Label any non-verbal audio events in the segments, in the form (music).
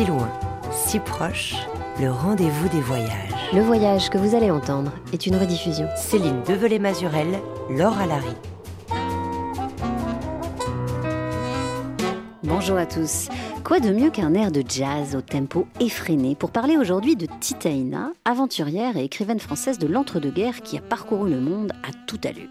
Si loin, si proche, le rendez-vous des voyages. Le voyage que vous allez entendre est une rediffusion. Céline Develay-Mazurel, Laure Alary. Bonjour à tous. Quoi de mieux qu'un air de jazz au tempo effréné pour parler aujourd'hui de Titaïna, aventurière et écrivaine française de l'entre-deux-guerres qui a parcouru le monde à toute allure.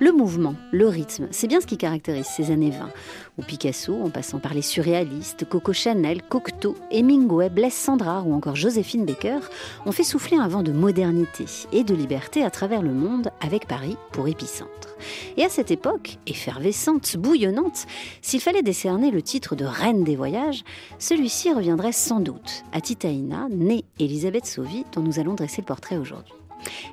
Le mouvement, le rythme, c'est bien ce qui caractérise ces années 20, où Picasso, en passant par les surréalistes, Coco Chanel, Cocteau, Hemingway, Blaise Sandrard ou encore Joséphine Baker, ont fait souffler un vent de modernité et de liberté à travers le monde avec Paris pour épicentre. Et à cette époque, effervescente, bouillonnante, s'il fallait décerner le titre de reine des voyages, celui-ci reviendrait sans doute à Titaïna, née Elisabeth Sauvy, dont nous allons dresser le portrait aujourd'hui.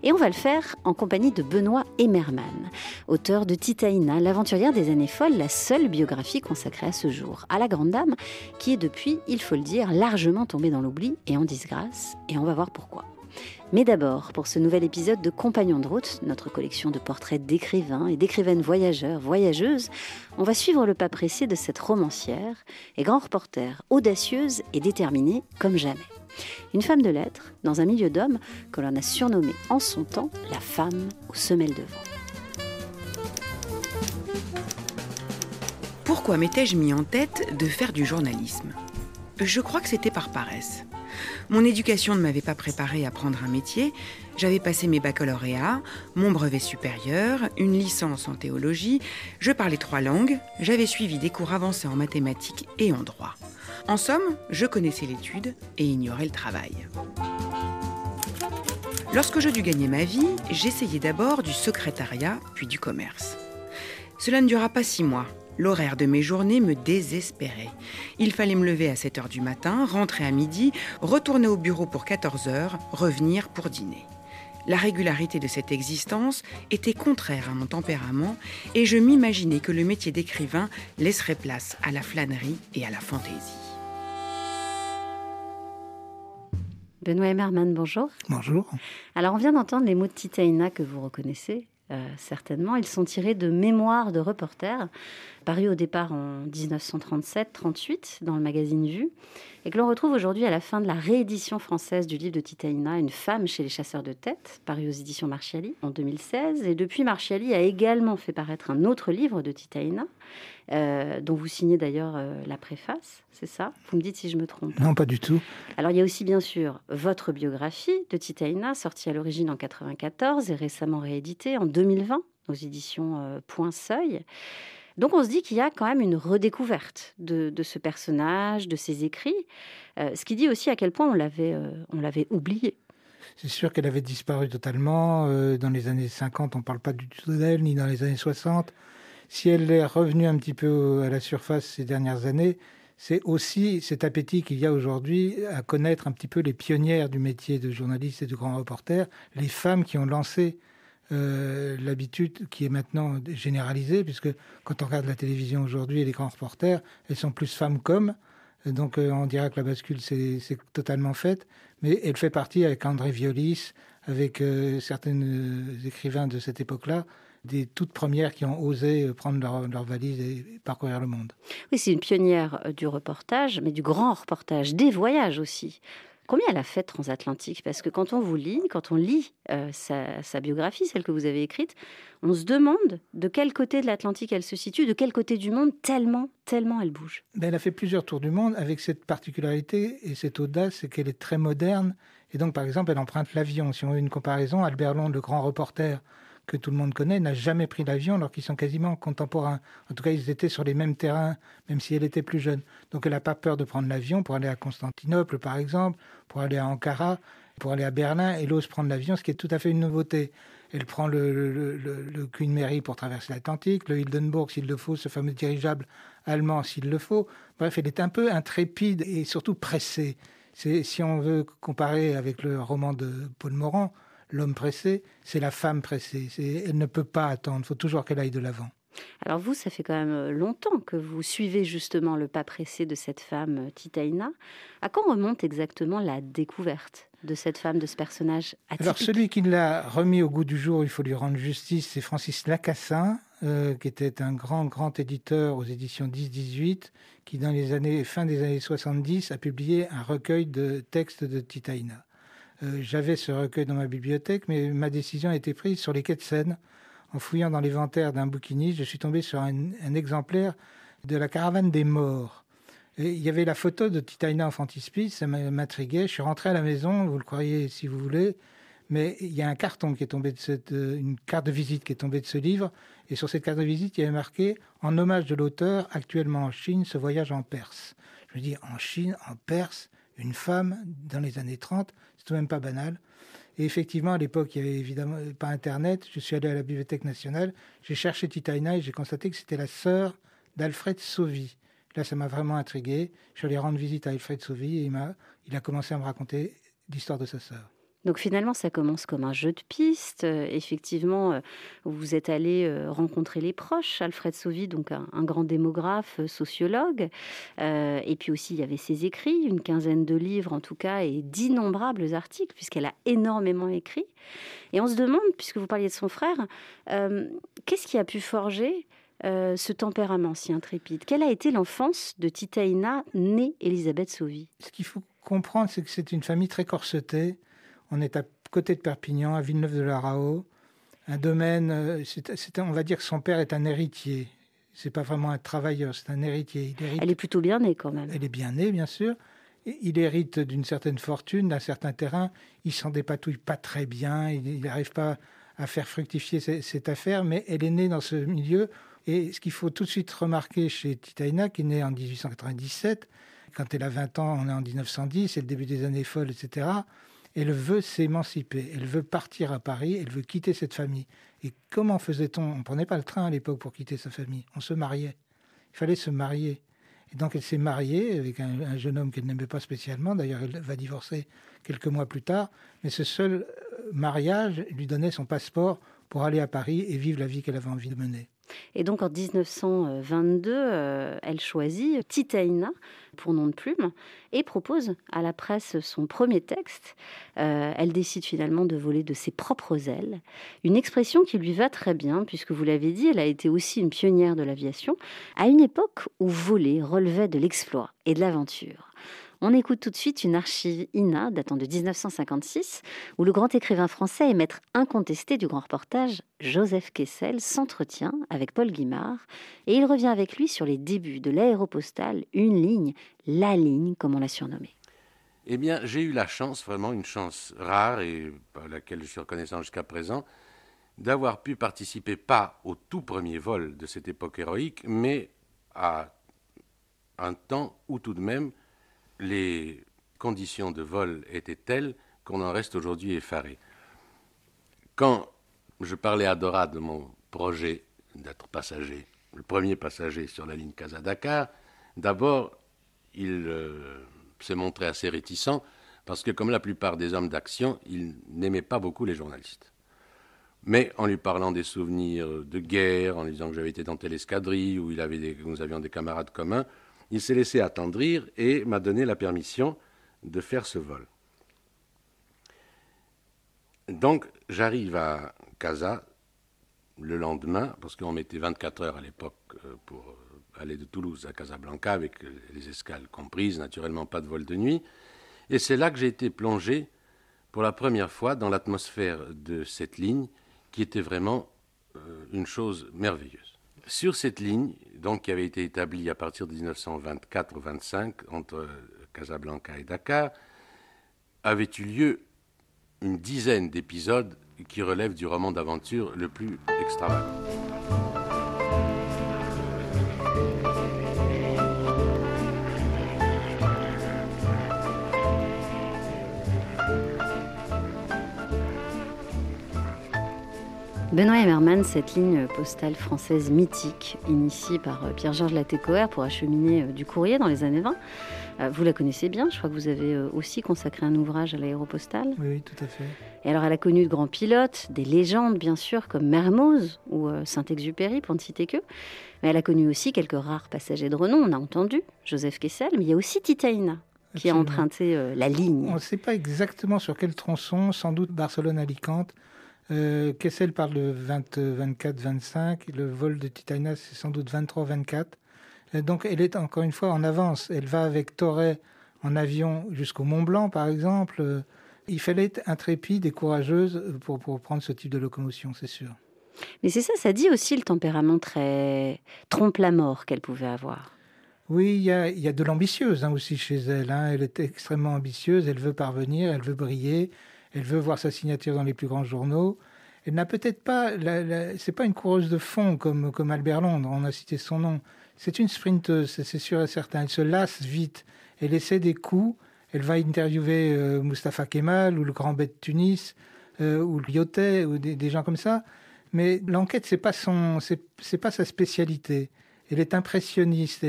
Et on va le faire en compagnie de Benoît Emmerman, auteur de Titaïna, l'aventurière des années folles, la seule biographie consacrée à ce jour, à la grande dame, qui est depuis, il faut le dire, largement tombée dans l'oubli et en disgrâce, et on va voir pourquoi. Mais d'abord, pour ce nouvel épisode de Compagnons de route, notre collection de portraits d'écrivains et d'écrivaines voyageurs, voyageuses, on va suivre le pas pressé de cette romancière et grand reporter, audacieuse et déterminée comme jamais. Une femme de lettres, dans un milieu d'hommes que l'on a surnommé en son temps la femme aux semelles de vent. Pourquoi m'étais-je mis en tête de faire du journalisme? Je crois que c'était par paresse. Mon éducation ne m'avait pas préparé à prendre un métier. J'avais passé mes baccalauréats, mon brevet supérieur, une licence en théologie, je parlais trois langues, j'avais suivi des cours avancés en mathématiques et en droit. En somme, je connaissais l'étude et ignorais le travail. Lorsque je dus gagner ma vie, j'essayais d'abord du secrétariat, puis du commerce. Cela ne dura pas six mois. L'horaire de mes journées me désespérait. Il fallait me lever à 7 heures du matin, rentrer à midi, retourner au bureau pour 14 heures, revenir pour dîner. La régularité de cette existence était contraire à mon tempérament et je m'imaginais que le métier d'écrivain laisserait place à la flânerie et à la fantaisie. Benoît Emmerman, bonjour. Bonjour. Alors, on vient d'entendre les mots de Titaïna que vous reconnaissez. Euh, certainement. Ils sont tirés de Mémoires de reporters, parus au départ en 1937-38 dans le magazine Vue, et que l'on retrouve aujourd'hui à la fin de la réédition française du livre de Titaïna, Une femme chez les chasseurs de têtes, paru aux éditions Marchiali en 2016. Et depuis, Marchiali a également fait paraître un autre livre de Titaïna, euh, dont vous signez d'ailleurs euh, la préface, c'est ça? Vous me dites si je me trompe. Non, pas du tout. Alors il y a aussi bien sûr votre biographie de Titaïna, sortie à l'origine en 94 et récemment rééditée en 2020 aux éditions euh, Point Seuil. Donc on se dit qu'il y a quand même une redécouverte de, ce personnage, de ses écrits, ce qui dit aussi à quel point on l'avait, on l'avait oublié. C'est sûr qu'elle avait disparu totalement. dans les années 50, on ne parle pas du tout d'elle, ni dans les années 60 si elle est revenue un petit peu à la surface ces dernières années, c'est aussi cet appétit qu'il y a aujourd'hui à connaître un petit peu les pionnières du métier de journaliste et de grand reporter, les femmes qui ont lancé euh, l'habitude qui est maintenant généralisée, puisque quand on regarde la télévision aujourd'hui et les grands reporters, elles sont plus femmes qu'hommes. Donc euh, on dirait que la bascule c'est totalement faite, mais elle fait partie avec André Violis, avec euh, certains écrivains de cette époque-là, des toutes premières qui ont osé euh, prendre leur, leur valise et parcourir le monde. Oui, c'est une pionnière euh, du reportage, mais du grand reportage, des voyages aussi. Combien elle a fait transatlantique? Parce que quand on vous lit, quand on lit euh, sa, biographie, celle que vous avez écrite, on se demande de quel côté de l'Atlantique elle se situe, de quel côté du monde, tellement, tellement elle bouge. Ben, elle a fait plusieurs tours du monde avec cette particularité et cette audace, c'est qu'elle est très moderne. Et donc, par exemple, elle emprunte l'avion. Si on veut une comparaison, Albert Londres, le grand reporter, que tout le monde connaît, n'a jamais pris l'avion alors qu'ils sont quasiment contemporains. En tout cas, ils étaient sur les mêmes terrains, même si elle était plus jeune. Donc elle n'a pas peur de prendre l'avion pour aller à Constantinople, par exemple, pour aller à Ankara, pour aller à Berlin. Elle ose prendre l'avion, ce qui est tout à fait une nouveauté. Elle prend le, le, Queen Mary pour traverser l'Atlantique, le Hildenburg s'il le faut, ce fameux dirigeable allemand s'il le faut. Bref, elle est un peu intrépide et surtout pressée. Si on veut comparer avec le roman de Paul Morand, l'homme pressé, c'est la femme pressée. Elle ne peut pas attendre, il faut toujours qu'elle aille de l'avant. Alors vous, ça fait quand même euh, longtemps que vous suivez justement le pas pressé de cette femme euh, Titaïna. À quand remonte exactement la découverte de cette femme, de ce personnage atypique? Alors celui qui l'a remis au goût du jour, il faut lui rendre justice, c'est Francis Lacassin, euh, qui était un grand, grand éditeur aux éditions 10-18, qui dans les années, fin des années 70 a publié un recueil de textes de Titaïna. Euh, j'avais ce recueil dans ma bibliothèque, mais ma décision a été prise sur les quais de Seine. En fouillant dans l'inventaire d'un bouquiniste, je suis tombé sur un, exemplaire de la caravane des morts. il y avait la photo de Titaïna en frontispice, ça m'intriguait. Je suis rentré à la maison, vous le croyez si vous voulez, mais il y a un carton qui est tombé de cette, euh, une carte de visite qui est tombée de ce livre, et sur cette carte de visite, il y avait marqué en hommage de l'auteur, actuellement en Chine, ce voyage en Perse. Je me dis, en Chine, en Perse, une femme dans les années 30, c'est tout de même pas banal. Et effectivement, à l'époque, il n'y avait évidemment pas Internet. Je suis allé à la Bibliothèque nationale, j'ai cherché Titaina et j'ai constaté que c'était la sœur d'Alfred Sauvy. Là, ça m'a vraiment intrigué. Je suis allé rendre visite à Alfred Sauvy et il, a, il a commencé à me raconter l'histoire de sa sœur. Donc finalement, ça commence comme un jeu de piste. Euh, effectivement, euh, vous êtes allé euh, rencontrer les proches. Alfred Sauvy, donc un, grand démographe, sociologue. et puis aussi, il y avait ses écrits, une quinzaine de livres en tout cas, et d'innombrables articles, puisqu'elle a énormément écrit. Et on se demande, puisque vous parliez de son frère, qu'est-ce qui a pu forger ce tempérament si intrépide? Quelle a été l'enfance de Titaïna, née Elisabeth Sauvy? Ce qu'il faut comprendre, c'est que c'est une famille très corsetée on est à côté de Perpignan, à Villeneuve de la Rao. Un domaine, euh, on va dire que son père est un héritier. C'est pas vraiment un travailleur, c'est un héritier. Elle est plutôt bien née quand même. Elle est bien née, bien sûr. Il hérite d'une certaine fortune, d'un certain terrain. Il s'en dépatouille pas très bien. Il n'arrive pas à faire fructifier cette affaire, mais elle est née dans ce milieu. Et ce qu'il faut tout de suite remarquer chez Titaina, qui est née en 1897, quand elle a 20 ans, on est en 1910, c'est le début des années folles, etc elle veut s'émanciper, elle veut partir à Paris, elle veut quitter cette famille. Et comment faisait-on? On ne prenait pas le train à l'époque pour quitter sa famille, on se mariait. Il fallait se marier. Et donc elle s'est mariée avec un, jeune homme qu'elle n'aimait pas spécialement, d'ailleurs elle va divorcer quelques mois plus tard, mais ce seul euh, mariage lui donnait son passeport pour aller à Paris et vivre la vie qu'elle avait envie de mener. Et donc en 1922, euh, elle choisit Titaïna pour nom de plume et propose à la presse son premier texte. Euh, elle décide finalement de voler de ses propres ailes, une expression qui lui va très bien puisque vous l'avez dit, elle a été aussi une pionnière de l'aviation à une époque où voler relevait de l'exploit et de l'aventure. On écoute tout de suite une archive INA datant de 1956 où le grand écrivain français et maître incontesté du grand reportage Joseph Kessel s'entretient avec Paul Guimard et il revient avec lui sur les débuts de l'aéropostale, une ligne, la ligne comme on l'a surnommée. Eh bien, j'ai eu la chance, vraiment une chance rare et à laquelle je suis reconnaissant jusqu'à présent, d'avoir pu participer pas au tout premier vol de cette époque héroïque, mais à un temps où tout de même les conditions de vol étaient telles qu'on en reste aujourd'hui effaré. Quand je parlais à Dora de mon projet d'être passager, le premier passager sur la ligne Casa-Dakar, d'abord, il euh, s'est montré assez réticent parce que, comme la plupart des hommes d'action, il n'aimait pas beaucoup les journalistes. Mais en lui parlant des souvenirs de guerre, en lui disant que j'avais été dans telle escadrille, où nous avions des camarades communs, il s'est laissé attendrir et m'a donné la permission de faire ce vol. Donc j'arrive à Casa le lendemain, parce qu'on mettait 24 heures à l'époque euh, pour aller de Toulouse à Casablanca, avec les escales comprises, naturellement pas de vol de nuit. Et c'est là que j'ai été plongé pour la première fois dans l'atmosphère de cette ligne, qui était vraiment euh, une chose merveilleuse. Sur cette ligne, donc, qui avait été établie à partir de 1924-25 entre Casablanca et Dakar, avait eu lieu une dizaine d'épisodes qui relèvent du roman d'aventure le plus extravagant. Benoît Emmerman, cette ligne postale française mythique, initiée par euh, Pierre-Georges Latécoère pour acheminer euh, du courrier dans les années 20. Euh, vous la connaissez bien, je crois que vous avez aussi consacré un ouvrage à l'aéropostale. Oui, oui, tout à fait. Et alors, elle a connu de grands pilotes, des légendes, bien sûr, comme Mermoz ou Saint-Exupéry, pour ne citer que. Mais elle a connu aussi quelques rares passagers de renom, on a entendu, Joseph Kessel, mais il y a aussi Titaïna, qui a emprunté la ligne. On ne sait pas exactement sur quel tronçon, sans doute Barcelone-Alicante, Euh, Kessel parle de 24-25. Le vol de Titaina, c'est sans doute 23-24. Donc elle est encore une fois en avance. Elle va avec Torret en avion jusqu'au Mont Blanc, par exemple. Il fallait être intrépide et courageuse pour, pour prendre ce type de locomotion, c'est sûr. Mais c'est ça, ça dit aussi le tempérament très trompe-la-mort qu'elle pouvait avoir. Oui, il y a, y a de l'ambitieuse hein, aussi chez elle. Hein. Elle est extrêmement ambitieuse, elle veut parvenir, elle veut briller, elle veut voir sa signature dans les plus grands journaux. Elle n'a peut-être pas, c'est pas une coureuse de fond comme, comme Albert Londres, on a cité son nom. C'est une sprinteuse, c'est sûr et certain. Elle se lasse vite, elle essaie des coups, elle va interviewer euh, Mustapha Kemal ou le grand bête de Tunis euh, ou Lyotet ou des, gens comme ça. Mais l'enquête, c'est pas son, c'est pas sa spécialité. Elle est impressionniste.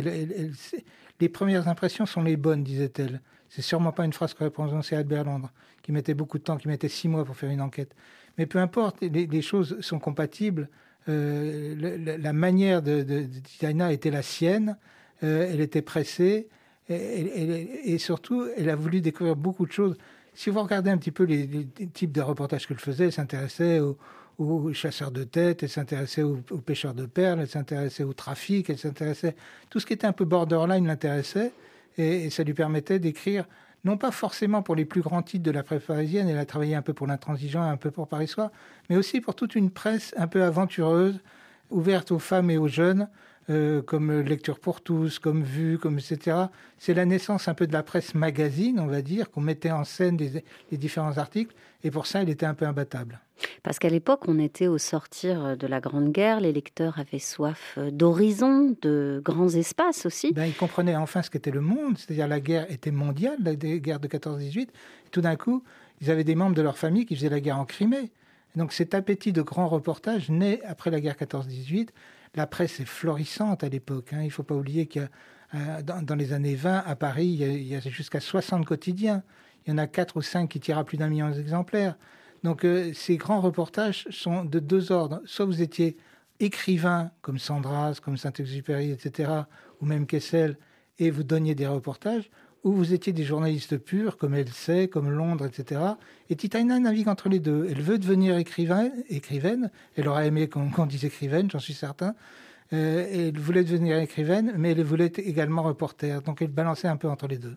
les premières impressions sont les bonnes, disait-elle. C'est sûrement pas une phrase qu'aurait prononcée Albert Londres, qui mettait beaucoup de temps, qui mettait six mois pour faire une enquête. Mais peu importe, les, choses sont compatibles. Euh, la, manière de, de, était la sienne. elle était pressée et, surtout, elle a voulu découvrir beaucoup de choses. Si vous regardez un petit peu les, types de reportages qu'elle faisait, elle s'intéressait aux, chasseurs de tête, elle s'intéressait aux, pêcheurs de perles, elle s'intéressait au trafic, elle s'intéressait... Tout ce qui était un peu borderline l'intéressait, et, ça lui permettait d'écrire, non pas forcément pour les plus grands titres de la presse parisienne, elle a travaillé un peu pour l'intransigeant un peu pour Paris Soir, mais aussi pour toute une presse un peu aventureuse, ouverte aux femmes et aux jeunes, euh, comme Lecture pour tous, comme Vue, comme etc. C'est la naissance un peu de la presse magazine, on va dire, qu'on mettait en scène les différents articles, et pour ça, il était un peu imbattable. Parce qu'à l'époque, on était au sortir de la Grande Guerre, les lecteurs avaient soif d'horizons, de grands espaces aussi. Ben, ils comprenaient enfin ce qu'était le monde, c'est-à-dire la guerre était mondiale, la guerre de 14-18. Tout d'un coup, ils avaient des membres de leur famille qui faisaient la guerre en Crimée. donc cet appétit de grands reportages naît après la guerre 14-18 la presse est florissante à l'époque. Hein. Il ne faut pas oublier que euh, dans, les années 20, à Paris, il y a, jusqu'à 60 quotidiens. Il y en a 4 ou 5 qui tirent à plus d'un million d'exemplaires. Donc euh, ces grands reportages sont de deux ordres. Soit vous étiez écrivain, comme Sandras, comme Saint-Exupéry, etc., ou même Kessel, et vous donniez des reportages, où vous étiez des journalistes purs, comme elle sait, comme Londres, etc. Et Titaina navigue entre les deux. Elle veut devenir écrivain, écrivaine. Elle aurait aimé qu'on dise écrivaine, j'en suis certain. Euh, elle voulait devenir écrivaine, mais elle voulait également reporter. Donc elle balançait un peu entre les deux.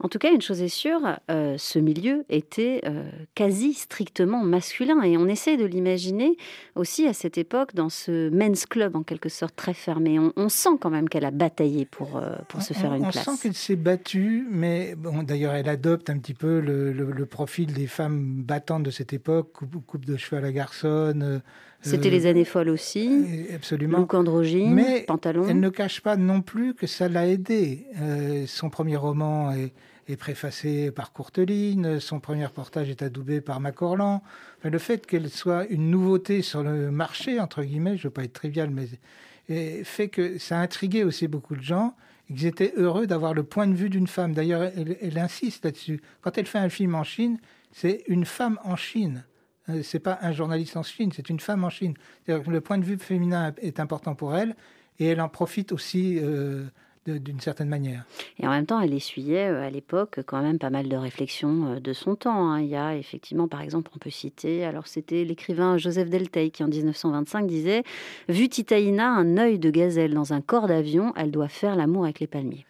En tout cas, une chose est sûre, euh, ce milieu était euh, quasi strictement masculin. Et on essaie de l'imaginer aussi à cette époque dans ce men's club, en quelque sorte, très fermé. On, sent quand même qu'elle a bataillé pour, pour se faire une place. On sent qu'elle s'est battue, mais bon, d'ailleurs, elle adopte un petit peu le, profil des femmes battantes de cette époque, coupe, de cheveux à la garçonne c'était les années folles aussi. Euh, absolument. Look androgyne, Mais pantalon. Elle ne cache pas non plus que ça l'a aidé. Euh, son premier roman est, préfacé par Courteline, son premier reportage est adoubé par Macorlan. le fait qu'elle soit une nouveauté sur le marché, entre guillemets, je ne veux pas être trivial, mais fait que ça a intrigué aussi beaucoup de gens. Ils étaient heureux d'avoir le point de vue d'une femme. D'ailleurs, elle insiste là-dessus. Quand elle fait un film en Chine, c'est une femme en Chine. Euh, c'est pas un journaliste en Chine, c'est une femme en Chine. Le point de vue féminin est important pour elle et elle en profite aussi euh, d'une certaine manière. Et en même temps, elle essuyait euh, à l'époque quand même pas mal de réflexions de son temps. Hein. Il y a effectivement, par exemple, on peut citer, alors c'était l'écrivain Joseph Delteil qui en 1925 disait Vu Titaïna, un œil de gazelle dans un corps d'avion, elle doit faire l'amour avec les palmiers.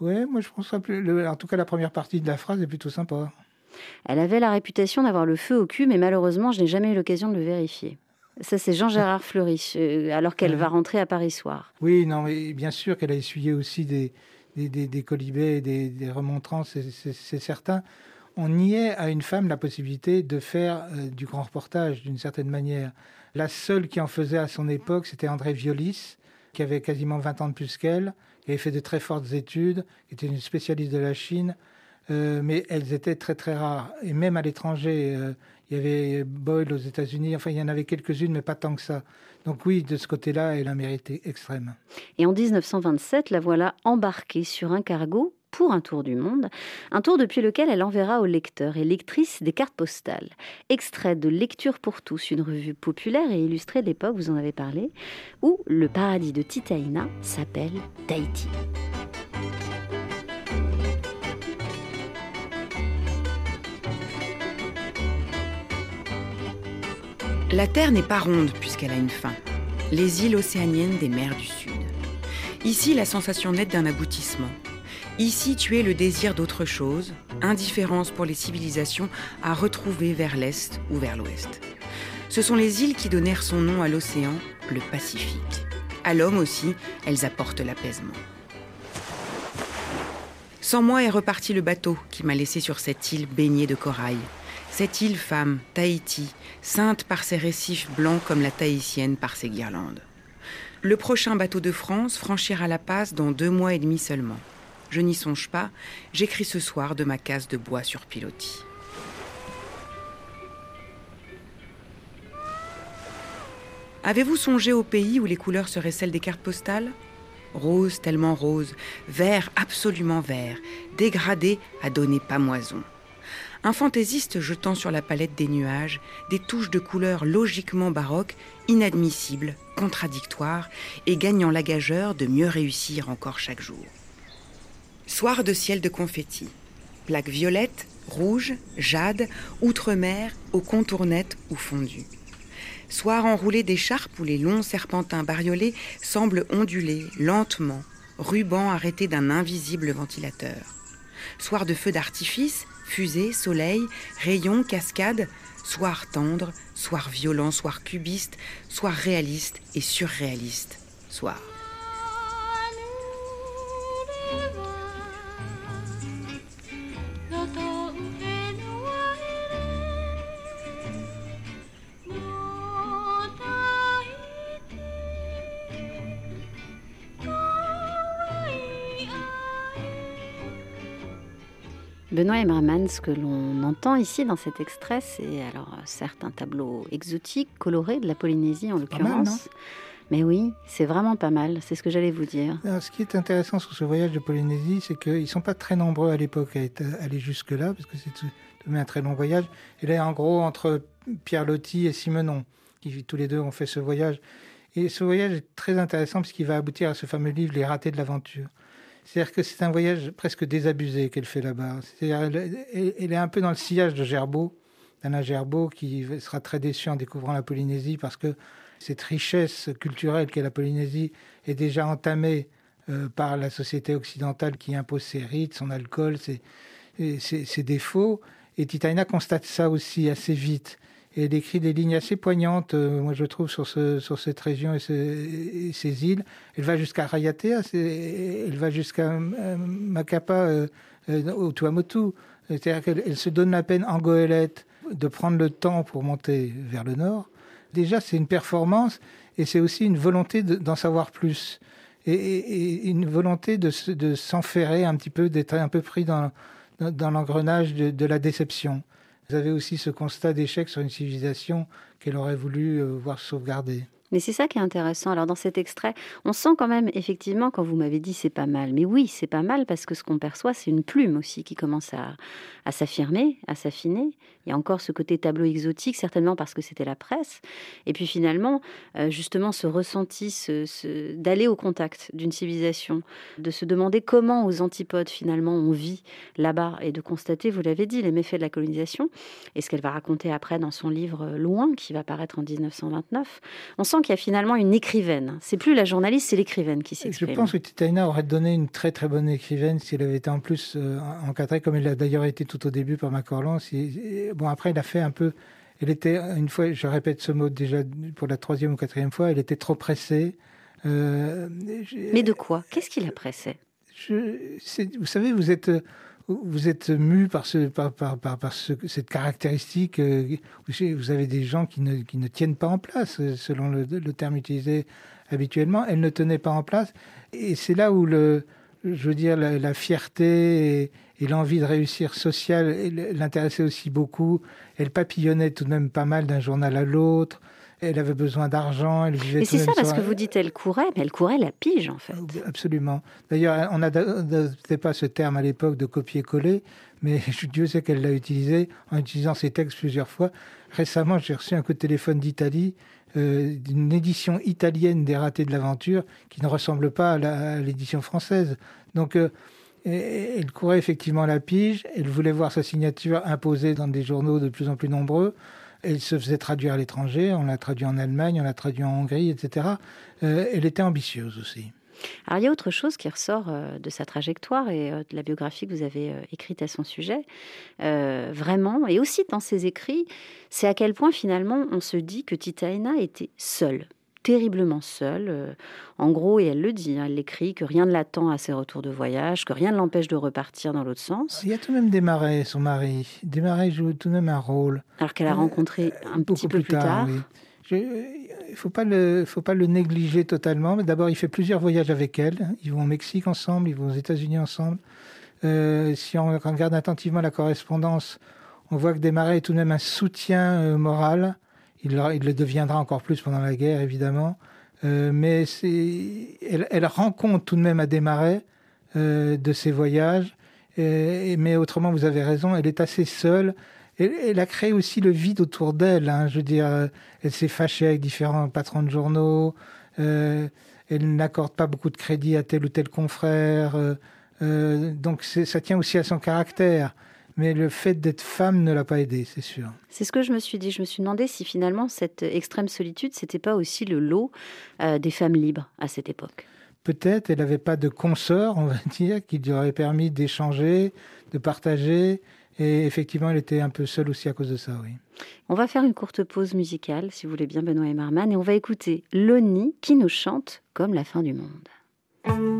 Oui, moi je pense que, en tout cas, la première partie de la phrase est plutôt sympa. Elle avait la réputation d'avoir le feu au cul, mais malheureusement, je n'ai jamais eu l'occasion de le vérifier. Ça, c'est Jean-Gérard Fleury, euh, alors qu'elle va rentrer à Paris soir. Oui, non, mais bien sûr qu'elle a essuyé aussi des, des, des, colibés, des, des remontrances, c'est certain. On niait à une femme la possibilité de faire euh, du grand reportage d'une certaine manière. La seule qui en faisait à son époque, c'était André Violis, qui avait quasiment 20 ans de plus qu'elle, qui avait fait de très fortes études, qui était une spécialiste de la Chine. Euh, mais elles étaient très très rares. Et même à l'étranger, euh, il y avait Boyle aux États-Unis, enfin il y en avait quelques-unes, mais pas tant que ça. Donc oui, de ce côté-là, elle a mérité extrême. Et en 1927, la voilà embarquée sur un cargo pour un tour du monde, un tour depuis lequel elle enverra aux lecteurs et lectrices des cartes postales. Extrait de Lecture pour tous, une revue populaire et illustrée de l'époque, vous en avez parlé, où le paradis de Titaïna s'appelle Tahiti. La Terre n'est pas ronde puisqu'elle a une fin. Les îles océaniennes des mers du Sud. Ici, la sensation nette d'un aboutissement. Ici, tu le désir d'autre chose, indifférence pour les civilisations à retrouver vers l'Est ou vers l'Ouest. Ce sont les îles qui donnèrent son nom à l'océan, le Pacifique. À l'homme aussi, elles apportent l'apaisement. Sans moi est reparti le bateau qui m'a laissé sur cette île baignée de corail. Cette île femme, Tahiti, sainte par ses récifs blancs comme la tahitienne par ses guirlandes. Le prochain bateau de France franchira la passe dans deux mois et demi seulement. Je n'y songe pas, j'écris ce soir de ma case de bois sur pilotis. Avez-vous songé au pays où les couleurs seraient celles des cartes postales? Rose tellement rose, vert absolument vert, dégradé à donner pamoison. Un fantaisiste jetant sur la palette des nuages des touches de couleurs logiquement baroques, inadmissibles, contradictoires, et gagnant la gageure de mieux réussir encore chaque jour. Soir de ciel de confetti, plaques violettes, rouges, jade, outre-mer, aux contournettes ou fondues. Soir enroulé d'écharpes où les longs serpentins bariolés semblent onduler lentement, ruban arrêté d'un invisible ventilateur. Soir de feux d'artifice, fusées, soleil, rayons, cascades, soir tendre, soir violent, soir cubiste, soir réaliste et surréaliste, soir. Benoît Emmerman, ce que l'on entend ici dans cet extrait, c'est alors certes un tableau exotique, coloré de la Polynésie en l'occurrence. Mais oui, c'est vraiment pas mal, c'est ce que j'allais vous dire. ce qui est intéressant sur ce voyage de Polynésie, c'est qu'ils ne sont pas très nombreux à l'époque à aller jusque-là, parce que c'est tout de même un très long voyage. Et là, en gros, entre Pierre Loti et Simenon, qui tous les deux ont fait ce voyage. Et ce voyage est très intéressant parce qu'il va aboutir à ce fameux livre Les ratés de l'aventure. C'est-à-dire que c'est un voyage presque désabusé qu'elle fait là-bas. Elle, est un peu dans le sillage de Gerbeau, d'Anna Gerbeau, qui sera très déçu en découvrant la Polynésie parce que cette richesse culturelle qu'est la Polynésie est déjà entamée euh, par la société occidentale qui impose ses rites, son alcool, ses, ses défauts. Et Titaina constate ça aussi assez vite elle écrit des lignes assez poignantes, euh, moi je trouve, sur, ce, sur cette région et, ces îles. Elle va jusqu'à Rayatea, elle va jusqu'à euh, Macapa, euh, au Tuamotu. C'est-à-dire qu'elle se donne la peine en goélette de prendre le temps pour monter vers le nord. Déjà, c'est une performance et c'est aussi une volonté d'en savoir plus. Et, une volonté de, s'enferrer un petit peu, d'être un peu pris dans, l'engrenage de la déception. Vous avez aussi ce constat d'échec sur une civilisation qu'elle aurait voulu euh, voir sauvegarder. Mais c'est ça qui est intéressant. Alors dans cet extrait, on sent quand même effectivement quand vous m'avez dit c'est pas mal. Mais oui, c'est pas mal parce que ce qu'on perçoit, c'est une plume aussi qui commence à, s'affirmer, à s'affiner. Il y a encore ce côté tableau exotique, certainement parce que c'était la presse. Et puis finalement, euh, justement, ce ressenti d'aller au contact d'une civilisation, de se demander comment aux antipodes finalement on vit là-bas et de constater, vous l'avez dit, les méfaits de la colonisation et ce qu'elle va raconter après dans son livre Loin, qui va paraître en 1929. On sent qu'il y a finalement une écrivaine. C'est plus la journaliste, c'est l'écrivaine qui s'exprime. Je pense que Titaina aurait donné une très très bonne écrivaine si elle avait été en plus euh, encadrée, comme elle a d'ailleurs été tout au début par Macorlan. Bon, après, il a fait un peu. Elle était, une fois, je répète ce mot déjà pour la troisième ou quatrième fois, elle était trop pressée. Euh, Mais de quoi? Qu'est-ce qui la pressait? Vous savez, vous êtes vous êtes mu par, ce, par, par, par, cette caractéristique. Euh, vous avez des gens qui ne, tiennent pas en place, selon le, le, terme utilisé habituellement. Elle ne tenait pas en place. Et c'est là où, le, je veux dire, la, fierté et, et l'envie de réussir sociale l'intéressait aussi beaucoup. Elle papillonnait tout de même pas mal d'un journal à l'autre elle avait besoin d'argent. Elle vivait. Et c'est ça, parce que vous dites elle courait, mais elle courait la pige en fait. Absolument. D'ailleurs, on n'adoptait pas ce terme à l'époque de copier-coller, mais (laughs) Dieu sait qu'elle l'a utilisé en utilisant ses textes plusieurs fois. Récemment, j'ai reçu un coup de téléphone d'Italie, euh, d'une édition italienne des ratés de l'aventure qui ne ressemble pas à l'édition française. Donc, euh, elle courait effectivement la pige, elle voulait voir sa signature imposée dans des journaux de plus en plus nombreux. Elle se faisait traduire à l'étranger, on l'a traduit en Allemagne, on l'a traduit en Hongrie, etc. Euh, elle était ambitieuse aussi. Alors il y a autre chose qui ressort euh, de sa trajectoire et de la biographie que vous avez écrite à son sujet, vraiment, et aussi dans ses écrits, c'est à quel point finalement on se dit que Titaina était seule terriblement seule. Euh, en gros, et elle le dit, hein, elle l'écrit, que rien ne l'attend à ses retours de voyage, que rien ne l'empêche de repartir dans l'autre sens. Il y a tout de même Desmarais, son mari. Desmarais joue tout de même un rôle. Alors qu'elle a euh, rencontré un petit peu plus tard. il ne faut pas, le, faut pas le négliger totalement. Mais d'abord, il fait plusieurs voyages avec elle. Ils vont au Mexique ensemble, ils vont aux États-Unis ensemble. Euh, si on regarde attentivement la correspondance, on voit que Desmarais est tout de même un soutien moral il, le deviendra encore plus pendant la guerre, évidemment. Euh, mais elle, elle, rend compte tout de même à démarrer euh, de ses voyages. mais autrement, vous avez raison, elle est assez seule. Elle, a créé aussi le vide autour d'elle. Hein. je veux dire, elle s'est fâchée avec différents patrons de journaux. Euh, elle n'accorde pas beaucoup de crédit à tel ou tel confrère. donc ça tient aussi à son caractère. Mais le fait d'être femme ne l'a pas aidée, c'est sûr. C'est ce que je me suis dit. Je me suis demandé si finalement cette extrême solitude, c'était pas aussi le lot euh, des femmes libres à cette époque. Peut-être, elle n'avait pas de consort, on va (laughs) dire, qui lui aurait permis d'échanger, de partager. Et effectivement, elle était un peu seule aussi à cause de ça, oui. On va faire une courte pause musicale, si vous voulez bien, Benoît et Marman, et on va écouter Loni qui nous chante comme la fin du monde.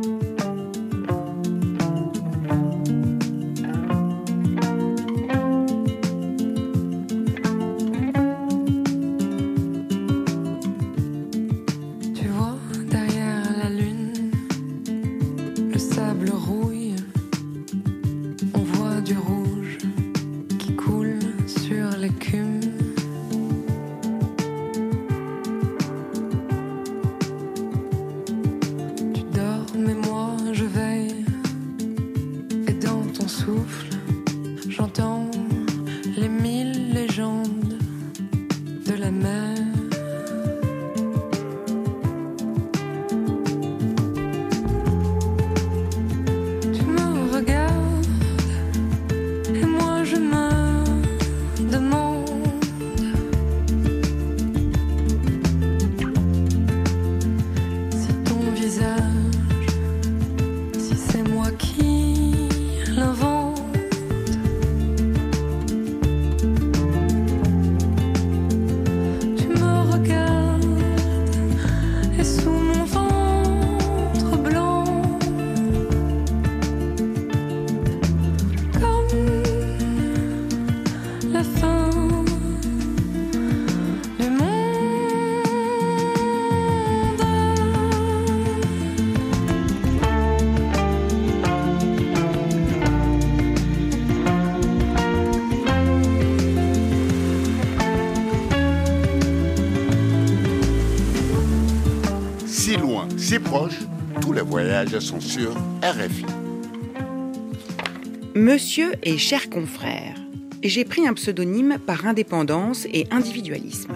Monsieur et cher confrère, j'ai pris un pseudonyme par indépendance et individualisme.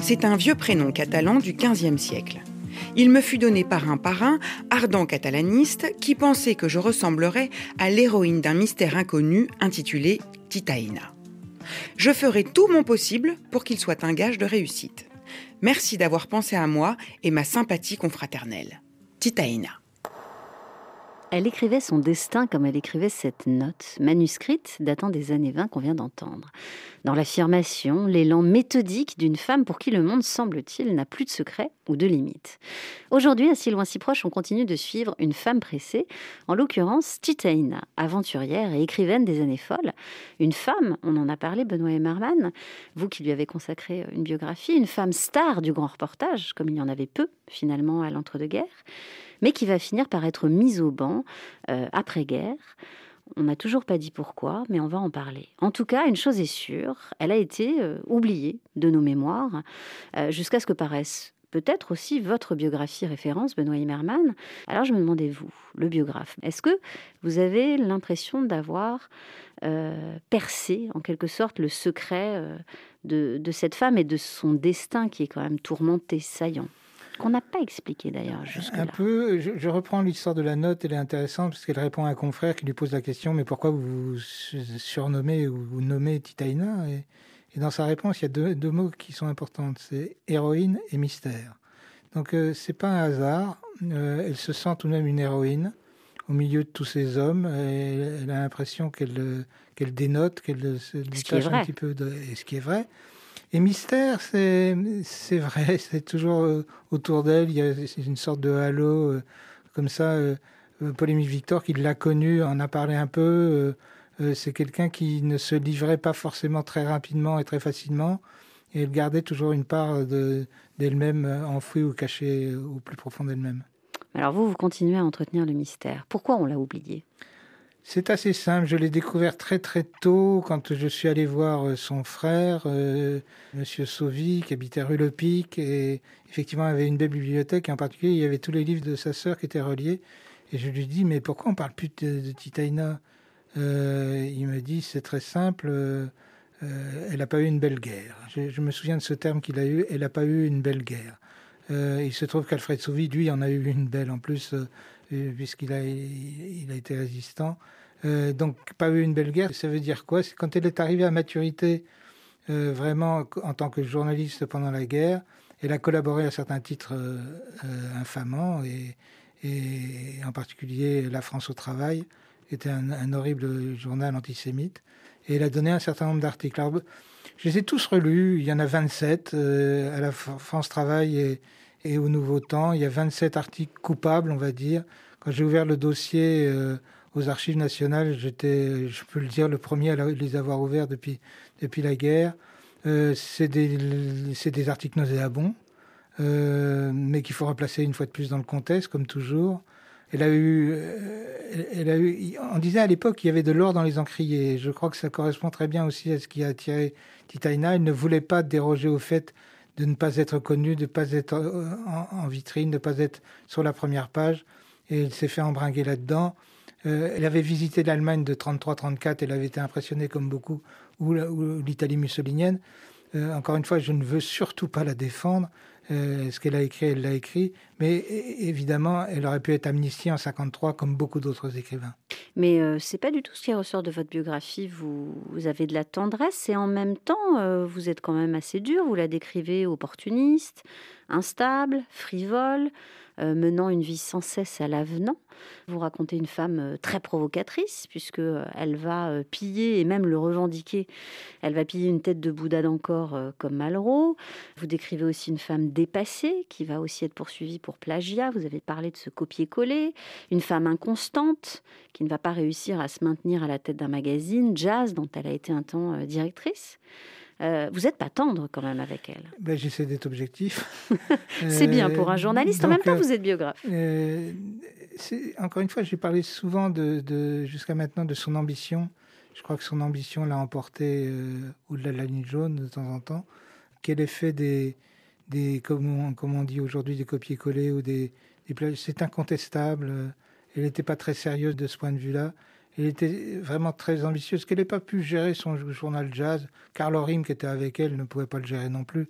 C'est un vieux prénom catalan du XVe siècle. Il me fut donné par un parrain, ardent catalaniste, qui pensait que je ressemblerais à l'héroïne d'un mystère inconnu intitulé Titaïna. Je ferai tout mon possible pour qu'il soit un gage de réussite. Merci d'avoir pensé à moi et ma sympathie confraternelle. Titaïna. Elle écrivait son destin comme elle écrivait cette note, manuscrite datant des années 20 qu'on vient d'entendre. Dans l'affirmation, l'élan méthodique d'une femme pour qui le monde, semble-t-il, n'a plus de secret ou de limites. Aujourd'hui, à si loin si proche, on continue de suivre une femme pressée, en l'occurrence Titaïna, aventurière et écrivaine des années folles. Une femme, on en a parlé, Benoît et Marman, vous qui lui avez consacré une biographie, une femme star du grand reportage, comme il y en avait peu finalement à l'entre-deux-guerres mais qui va finir par être mise au banc euh, après-guerre. On n'a toujours pas dit pourquoi, mais on va en parler. En tout cas, une chose est sûre, elle a été euh, oubliée de nos mémoires euh, jusqu'à ce que paraisse peut-être aussi votre biographie référence, Benoît Immermann. Alors je me demandais, vous, le biographe, est-ce que vous avez l'impression d'avoir percé en quelque sorte le secret de, de, cette femme et de son destin qui est quand même tourmenté, saillant? Qu'on n'a pas expliqué d'ailleurs jusque-là. Un peu, je, reprends l'histoire de la note, elle est intéressante parce qu'elle répond à un confrère qui lui pose la question mais pourquoi vous vous surnommez ou vous nommez Titaïna? Et, Et dans sa réponse, il y a deux, deux mots qui sont importants, c'est héroïne et mystère. Donc euh, c'est pas un hasard. Euh, elle se sent tout de même une héroïne au milieu de tous ces hommes. Et elle a l'impression qu'elle euh, qu'elle dénote, qu'elle se détache un petit peu de et ce qui est vrai. Et mystère, c'est vrai, (laughs) c'est toujours euh, autour d'elle. Il y a une sorte de halo euh, comme ça. Euh, euh, Victor, qui l'a connu, en a parlé un peu. c'est quelqu'un qui ne se livrait pas forcément très rapidement et très facilement. Et elle gardait toujours une part de- d'elle-même enfouie ou cachée au plus profond d'elle-même. Alors vous, vous continuez à entretenir le mystère. Pourquoi on l'a oublié? C'est assez simple. Je l'ai découvert très très tôt quand je suis allé voir euh, son frère, euh, Monsieur Sauvy, qui habitait rue Le Pic, et effectivement avait une belle bibliothèque. Et en particulier, il y avait tous les livres de sa sœur qui étaient reliés. Et je lui dis, mais pourquoi on parle plus de, de Euh, Il me dit, c'est très simple. euh, elle n'a pas eu une belle guerre. Je, je me souviens de ce terme qu'il a eu. Elle n'a pas eu une belle guerre. Il se trouve qu'Alfred Sauvy, lui, en a eu une belle en plus, puisqu'il a, il a été résistant. Euh, donc, pas eu une belle guerre, ça veut dire quoi? C'est quand elle est arrivée à maturité, euh, vraiment en tant que journaliste pendant la guerre, elle a collaboré à certains titres euh, euh, infamants, et, en particulier La France au travail était un, horrible journal antisémite, et elle a donné un certain nombre d'articles. Je les ai tous relus, il y en a 27 euh, à la France Travail et, et au Nouveau Temps. Il y a 27 articles coupables, on va dire. Quand j'ai ouvert le dossier euh, aux archives nationales, j'étais, je peux le dire, le premier à les avoir ouverts depuis, depuis la guerre. Euh, c'est des, des articles nauséabonds, euh, mais qu'il faut replacer une fois de plus dans le contexte, comme toujours. Elle a eu, euh, elle a eu, on disait à l'époque qu'il y avait de l'or dans les encriers. Je crois que ça correspond très bien aussi à ce qui a attiré Titaina. Elle ne voulait pas déroger au fait de ne pas être connue, de ne pas être euh, en, vitrine, de ne pas être sur la première page. Et elle s'est fait embringuer là-dedans. Euh, elle avait visité l'Allemagne de 33-34. Elle avait été impressionnée comme beaucoup, ou l'Italie mussolinienne. Euh, encore une fois, je ne veux surtout pas la défendre. Euh, ce qu'elle a écrit, elle l'a écrit. Mais évidemment, elle aurait pu être amnistiée en 53 comme beaucoup d'autres écrivains. Mais euh, c'est pas du tout ce qui ressort de votre biographie. Vous, vous avez de la tendresse et en même temps, euh, vous êtes quand même assez dur. Vous la décrivez opportuniste, instable, frivole, euh, menant une vie sans cesse à l'avenant. Vous racontez une femme euh, très provocatrice puisque euh, elle va piller et même le revendiquer. Elle va piller une tête de Bouddha d'encore comme Malraux. Vous décrivez aussi une femme dépassée qui va aussi être poursuivie pour plagiat. Vous avez parlé de ce copier-coller. Une femme inconstante qui ne va pas réussir à se maintenir à la tête d'un magazine, Jazz, dont elle a été un temps directrice. Euh, vous n'êtes pas tendre quand même avec elle. Ben, J'essaie d'être objectif. (laughs) C'est bien Euh, pour un journaliste. En même temps, euh, vous êtes biographe. Euh, encore une fois, j'ai parlé souvent de, de- jusqu'à maintenant de son ambition. Je crois que son ambition l'a emporté euh, au-delà de la ligne jaune de temps en temps. Qu'elle ait fait des, des comme, on, comme on dit aujourd'hui, des copier-coller ou des, des plages, c'est incontestable. Euh, Elle n'était pas très sérieuse de ce point de vue-là. Elle était vraiment très ambitieuse. Qu'elle n'ait pas pu gérer son journal jazz. Carlo Rim, qui était avec elle, ne pouvait pas le gérer non plus.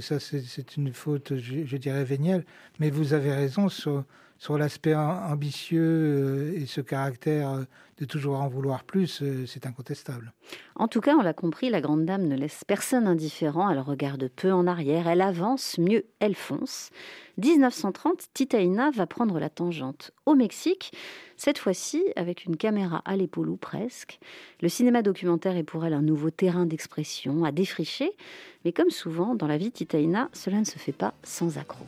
Ça, c'est une faute, je, dirais, vénielle. Mais vous avez raison sur l'aspect am- ambitieux euh, et ce caractère euh, de toujours en vouloir plus, euh, c'est incontestable. En tout cas, on l'a compris, la grande dame ne laisse personne indifférent. Elle regarde peu en arrière, elle avance, mieux, elle fonce. 1930, Titaïna va prendre la tangente au Mexique, cette fois-ci avec une caméra à l'épaule ou presque. Le cinéma documentaire est pour elle un nouveau terrain d'expression à défricher, mais comme souvent dans la vie de Titaïna, cela ne se fait pas sans accroc.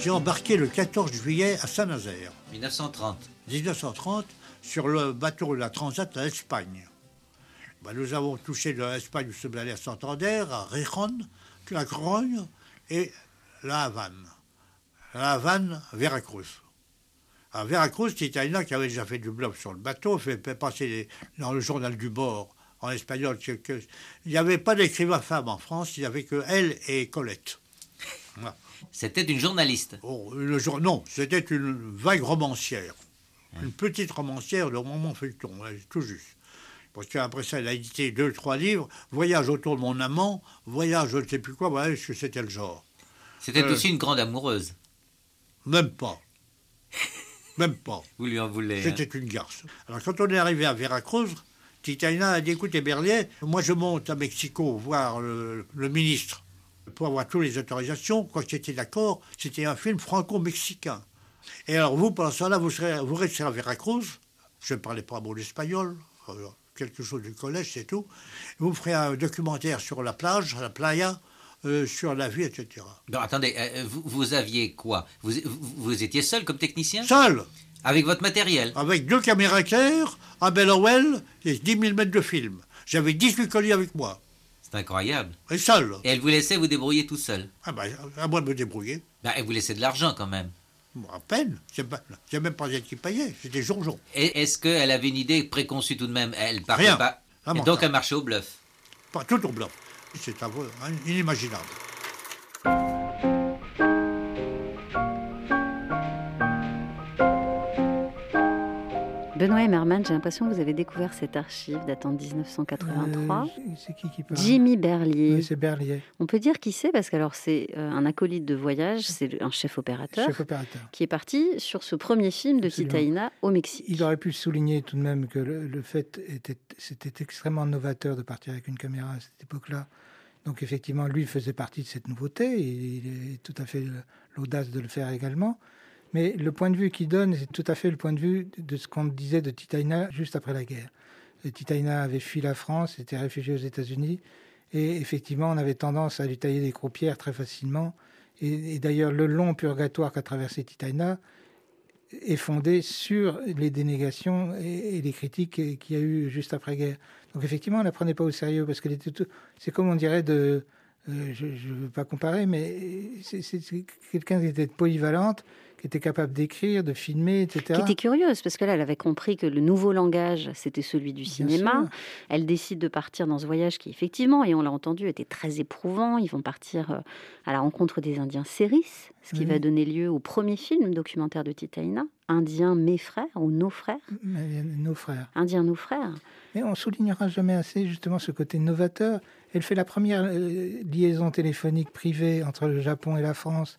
J'ai embarqué le 14 juillet à Saint-Nazaire, 1930. 1930, sur le bateau de la Transat à Espagne. Ben, nous avons touché de l'Espagne, nous sommes allés à Santander, à Réjon, la Grogne et la Havane. La Havane, Veracruz. À Veracruz, Titaïna, qui avait déjà fait du blog sur le bateau, fait, passer dans le journal du bord en espagnol. que- que- il n'y avait pas d'écrivain femme en France, il n'y avait que elle et Colette. Voilà. C'était une journaliste. Oh, le jour, non, c'était une vague romancière. Une petite romancière de roman feuilleton, tout juste. Parce qu'après ça, elle a édité deux, trois livres. Voyage autour de mon amant, Voyage, je ne sais plus quoi, voilà ce que c'était le genre. C'était Euh. aussi une grande amoureuse. Même pas. (laughs) Même pas. Vous lui en voulez. hein. C'était une garce. Alors quand on est arrivé à Veracruz, Titaina a dit écoutez Berlier, moi je monte à Mexico voir le, le ministre pour avoir toutes les autorisations. Quand j'étais d'accord, c'était un film franco-mexicain. Et alors vous, pendant ce temps-là, vous, serez, vous resterez à Veracruz. Je ne parlais pas bon l'espagnol, euh, quelque chose du collège, c'est tout. Vous ferez un documentaire sur la plage, la playa, euh, sur la vie, etc. Non, attendez, euh, vous, vous aviez quoi? Vous, vous, vous étiez seul comme technicien? Seul, Avec votre matériel? Avec deux caméras claires, un Bellowell et 10 000 mètres de film. J'avais 18 colis avec moi. C'est incroyable. Et seul. Et elle vous laissait vous débrouiller tout seul Ah ben, à moi de me débrouiller. ben, Elle vous laissait de l'argent quand même. Bon, à peine. C'est même pas elle qui payait. C'était jour-jour. Et Est-ce qu'elle avait une idée préconçue tout de même Elle partait Rien. pas. Et donc ça. elle marchait au bluff. Pas tout au blanc. C'est un inimaginable. Benoît Emmerman, j'ai l'impression que vous avez découvert cette archive datant de 1983. Euh, c'est qui qui parle Jimmy Berlier. Oui, c'est Berlier, On peut dire qui c'est parce que alors c'est euh, un acolyte de voyage, c'est un chef opérateur chef opérateur. qui est parti sur ce premier film de Absolument. Titaïna au Mexique. Il aurait pu souligner tout de même que le, le fait était, c'était extrêmement novateur de partir avec une caméra à cette époque-là. Donc effectivement, lui faisait partie de cette nouveauté. et il est tout à fait l'audace de le faire également. Mais le point de vue qu'il donne, c'est tout à fait le point de vue de ce qu'on disait de Titaïna juste après la guerre. Et Titaïna avait fui la France, était réfugié aux États-Unis. Et effectivement, on avait tendance à lui tailler des croupières très facilement. Et, d'ailleurs, le long purgatoire qu'a traversé Titaïna est fondé sur les dénégations et, les critiques qu'il y a eu juste après-guerre. Donc effectivement, on ne la prenait pas au sérieux parce tout... C'est comme on dirait de... euh, je ne veux pas comparer, mais c'est quelqu'un qui était polyvalente, qui était capable d'écrire, de filmer, etc. Qui était curieuse parce que là, elle avait compris que le nouveau langage, c'était celui du cinéma. Elle décide de partir dans ce voyage qui, effectivement, et on l'a entendu, était très éprouvant. Ils vont partir euh, à la rencontre des Indiens Séris, ce qui Oui. va donner lieu au premier film documentaire de Titaïna, Indiens mes frères ou nos frères, Mais Nos frères. Indiens nos frères. Mais on soulignera jamais assez justement ce côté novateur. Elle fait la première euh, liaison téléphonique privée entre le Japon et la France.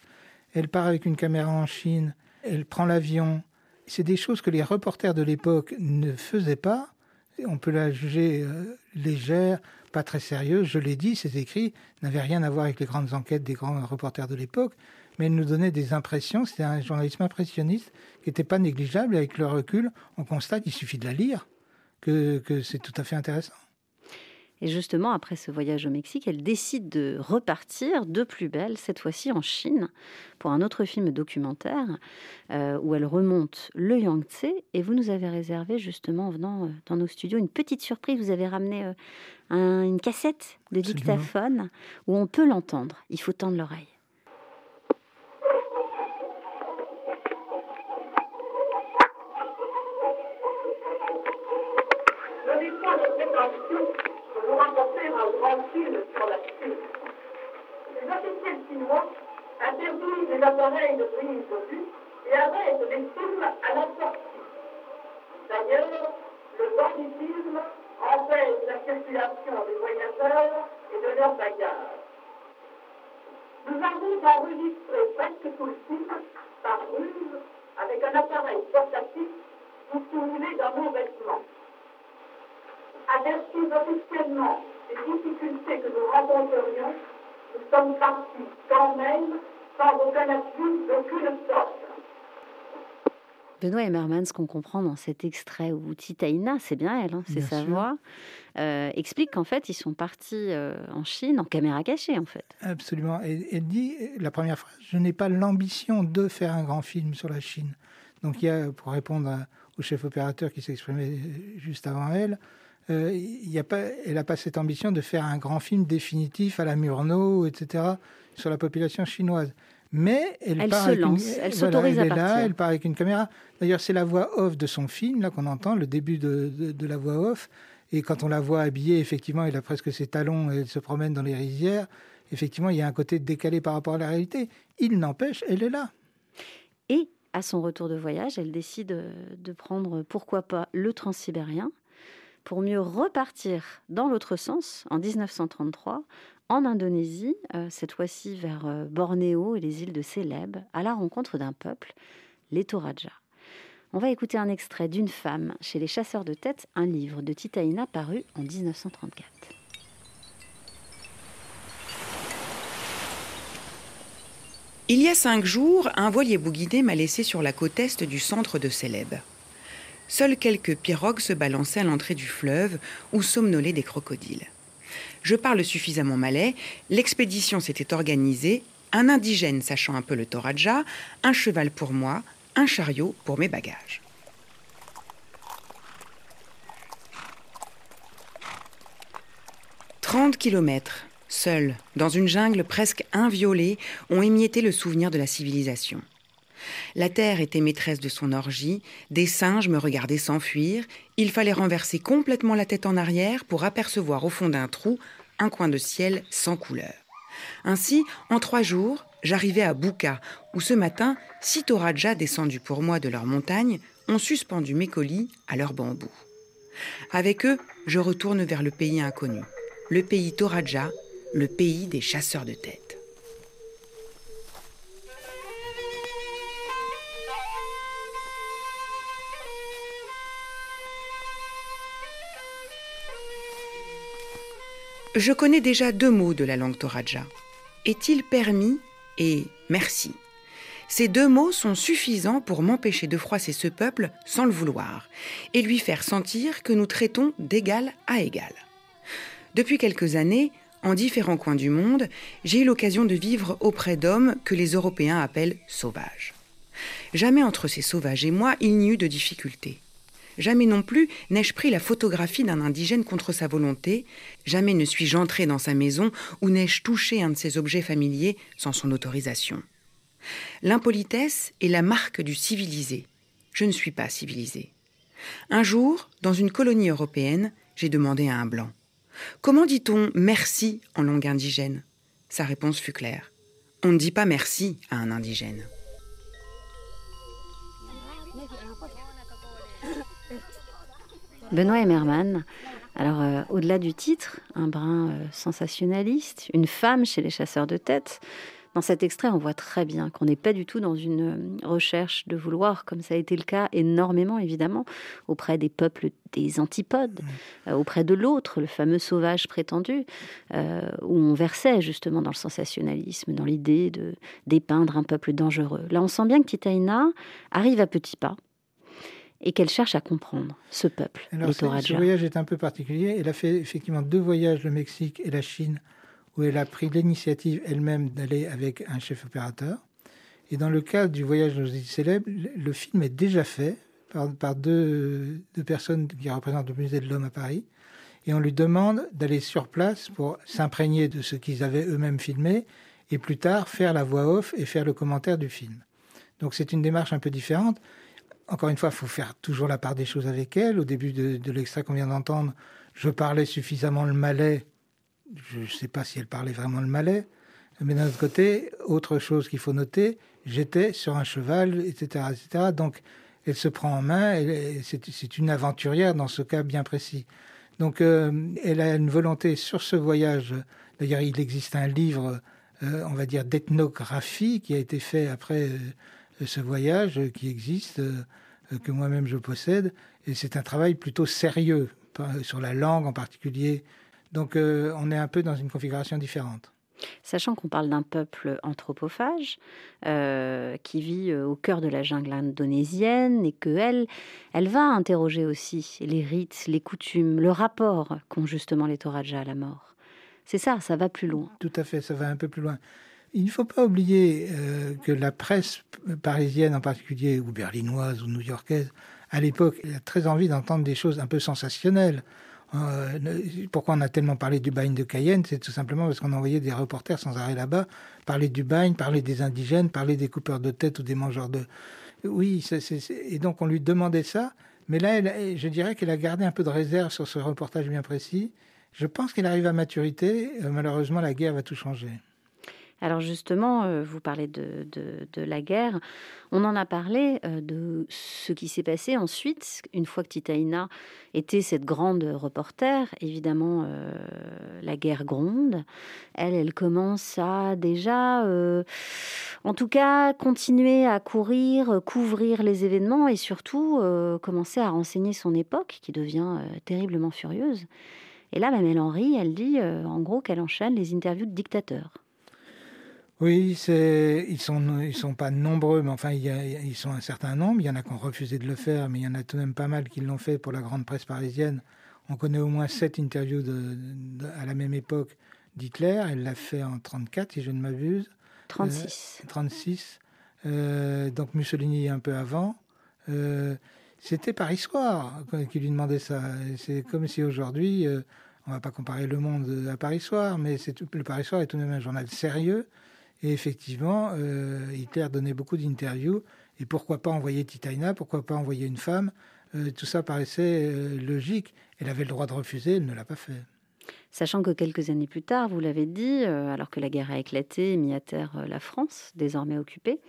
Elle part avec une caméra en Chine. Elle prend l'avion. C'est des choses que les reporters de l'époque ne faisaient pas. On peut la juger euh, légère, pas très sérieuse. Je l'ai dit, ces écrits n'avaient rien à voir avec les grandes enquêtes des grands reporters de l'époque. Mais elle nous donnait des impressions. C'était un journalisme impressionniste qui n'était pas négligeable. Avec le recul, on constate qu'il suffit de la lire que c'est tout à fait intéressant. Et justement, après ce voyage au Mexique, elle décide de repartir de plus belle, cette fois-ci en Chine, pour un autre film documentaire euh, où elle remonte le Yangtze. Et vous nous avez réservé, justement, en venant euh, dans nos studios, une petite surprise. Vous avez ramené euh, un- une cassette de Absolument. dictaphone où on peut l'entendre. Il faut tendre l'oreille. Je n'ai pas de prétention de vous rapporter un grand film sur la Chine. Les officiels chinois interdisent les appareils de prise de vue et à la sortie. D'ailleurs, le banditisme empêche la circulation des voyageurs et de leurs bagages. Nous avons enregistré presque tout le film par ruse avec un appareil portatif dissimulé dans nos vêtements avertis officiellement des difficultés que nous rencontrerions, nous sommes partis quand même sans aucun appui d'aucune sorte. Benoît Emmerman, ce qu'on comprend dans cet extrait où Titaïna, c'est bien elle, hein, c'est sa sûr. voix, euh, explique qu'en fait, ils sont partis euh, en Chine en caméra cachée, en fait. Absolument. Et elle dit, la première phrase, je n'ai pas l'ambition de faire un grand film sur la Chine. Donc il y a, pour répondre à- au chef opérateur qui s'exprimait juste avant elle, euh, il y a pas, elle n'a pas cette ambition de faire un grand film définitif à la Murnau, etc., sur la population chinoise. Mais elle, Elle part se avec une- lance, elle voilà, s'autorise à elle est là, partir. elle part avec une caméra. D'ailleurs, c'est la voix off de son film, là qu'on entend, le début de, de- de la voix off. Et quand on la voit habillée, effectivement, elle a presque ses talons et elle se promène dans les rizières. Effectivement, il y a un côté décalé par rapport à la réalité. Il n'empêche, elle est là. Et à son retour de voyage, elle décide euh, de prendre, pourquoi pas, le transsibérien pour mieux repartir dans l'autre sens en 1933 en Indonésie, euh, cette fois-ci vers euh, Bornéo et les îles de Célèbes, à la rencontre d'un peuple, les Toraja. On va écouter un extrait d'une femme chez les chasseurs de têtes, un livre de Titaïna paru en 1934. Il y a cinq jours, un voilier bouguidé m'a laissé sur la côte est du centre de Célèbes. Seuls quelques pirogues se balançaient à l'entrée du fleuve où somnolaient des crocodiles. Je parle suffisamment malais, l'expédition s'était organisée, un indigène sachant un peu le Toraja, un cheval pour moi, un chariot pour mes bagages. Trente kilomètres, seuls, dans une jungle presque inviolée, ont émietté le souvenir de la civilisation. La terre était maîtresse de son orgie, des singes me regardaient s'enfuir, il fallait renverser complètement la tête en arrière pour apercevoir au fond d'un trou un coin de ciel sans couleur. Ainsi, en trois jours, j'arrivais à Bouka, où ce matin, six Toraja descendus pour moi de leur montagne ont suspendu mes colis à leur bambou. Avec eux, je retourne vers le pays inconnu, le pays Toraja, le pays des chasseurs de têtes. Je connais déjà deux mots de la langue Toraja. Est-il permis et merci? Ces deux mots sont suffisants pour m'empêcher de froisser ce peuple sans le vouloir et lui faire sentir que nous traitons d'égal à égal. Depuis quelques années, en différents coins du monde, j'ai eu l'occasion de vivre auprès d'hommes que les Européens appellent sauvages. Jamais entre ces sauvages et moi, il n'y eut de difficulté. Jamais non plus n'ai-je pris la photographie d'un indigène contre sa volonté, jamais ne suis-je entré dans sa maison ou n'ai-je touché un de ses objets familiers sans son autorisation. L'impolitesse est la marque du civilisé. Je ne suis pas civilisé. Un jour, dans une colonie européenne, j'ai demandé à un blanc Comment dit-on merci en langue indigène? Sa réponse fut claire. On ne dit pas merci à un indigène. Benoît Emmerman. Alors, euh, au-delà du titre, un brin euh, sensationnaliste, une femme chez les chasseurs de têtes, dans cet extrait, on voit très bien qu'on n'est pas du tout dans une euh, recherche de vouloir, comme ça a été le cas énormément, évidemment, auprès des peuples des antipodes, auprès de l'autre, le fameux sauvage prétendu, où on versait justement dans le sensationnalisme, dans l'idée de dépeindre un peuple dangereux. Là, on sent bien que Titaïna arrive à petits pas, et qu'elle cherche à comprendre ce peuple, Alors, Ce voyage est un peu particulier. Elle a fait effectivement deux voyages, le Mexique et la Chine, où elle a pris l'initiative elle-même d'aller avec un chef opérateur. Et dans le cadre du voyage aux îles célèbres, le film est déjà fait par, par deux, deux, personnes qui représentent le musée de l'homme à Paris. Et on lui demande d'aller sur place pour s'imprégner de ce qu'ils avaient eux-mêmes filmé et plus tard faire la voix off et faire le commentaire du film. Donc c'est une démarche un peu différente encore une fois, il faut faire toujours la part des choses avec elle. Au début de, l'extrait qu'on vient d'entendre, je parlais suffisamment le malais. Je ne sais pas si elle parlait vraiment le malais. Mais d'un autre côté, autre chose qu'il faut noter, j'étais sur un cheval, etc., etc. Donc, elle se prend en main. C'est une aventurière dans ce cas bien précis. Donc, euh, elle a une volonté sur ce voyage. D'ailleurs, il existe un livre, euh, on va dire, d'ethnographie qui a été fait après. Euh, ce voyage qui existe, euh, que moi-même je possède, et c'est un travail plutôt sérieux, sur la langue en particulier. Donc euh, on est un peu dans une configuration différente. Sachant qu'on parle d'un peuple anthropophage euh, qui vit au cœur de la jungle indonésienne et que elle, elle va interroger aussi les rites, les coutumes, le rapport qu'ont justement les Toraja à la mort. C'est ça, ça va plus loin. Tout à fait, ça va un peu plus loin. Il ne faut pas oublier euh, que la presse parisienne en particulier, ou berlinoise ou new-yorkaise, à l'époque, a très envie d'entendre des choses un peu sensationnelles. Euh, pourquoi on a tellement parlé du bagne de Cayenne? C'est tout simplement parce qu'on envoyait des reporters sans arrêt là-bas, parler du bagne, parler des indigènes, parler des coupeurs de tête ou des mangeurs de... Oui, et donc on lui demandait ça, mais là, je dirais qu'elle a gardé un peu de réserve sur ce reportage bien précis. Je pense qu'elle arrive à maturité. Euh, malheureusement, la guerre va tout changer. Alors justement, euh, vous parlez de, la guerre. On en a parlé euh, de ce qui s'est passé ensuite, une fois que Titaïna était cette grande reporter. Évidemment, euh, la guerre gronde. Elle, elle commence à déjà, en tout cas, continuer à courir, couvrir les événements et surtout commencer à renseigner son époque, qui devient terriblement furieuse. Et là, Mamelle Henry, elle dit en gros qu'elle enchaîne les interviews de dictateurs. Oui, c'est, ils sont, ils sont pas nombreux, mais enfin, il y a, ils sont un certain nombre. Il y en a qui ont refusé de le faire, mais il y en a tout de même pas mal qui l'ont fait pour la grande presse parisienne. On connaît au moins sept interviews de, à la même époque d'Hitler. Elle l'a fait en 34, si je ne m'abuse. 36. 36. Euh, euh, donc Mussolini un peu avant. Euh, c'était Paris Soir qui lui demandait ça. C'est comme si aujourd'hui, on va pas comparer Le Monde à Paris Soir, mais c'est le Paris Soir est tout de même un journal sérieux et effectivement, euh, Hitler donnait beaucoup d'interviews. Et pourquoi pas envoyer Titaina Pourquoi pas envoyer une femme? Euh, Tout ça paraissait euh, logique. Elle avait le droit de refuser, elle ne l'a pas fait. Sachant que quelques années plus tard, vous l'avez dit, alors que la guerre a éclaté et mis à terre la France, désormais occupée,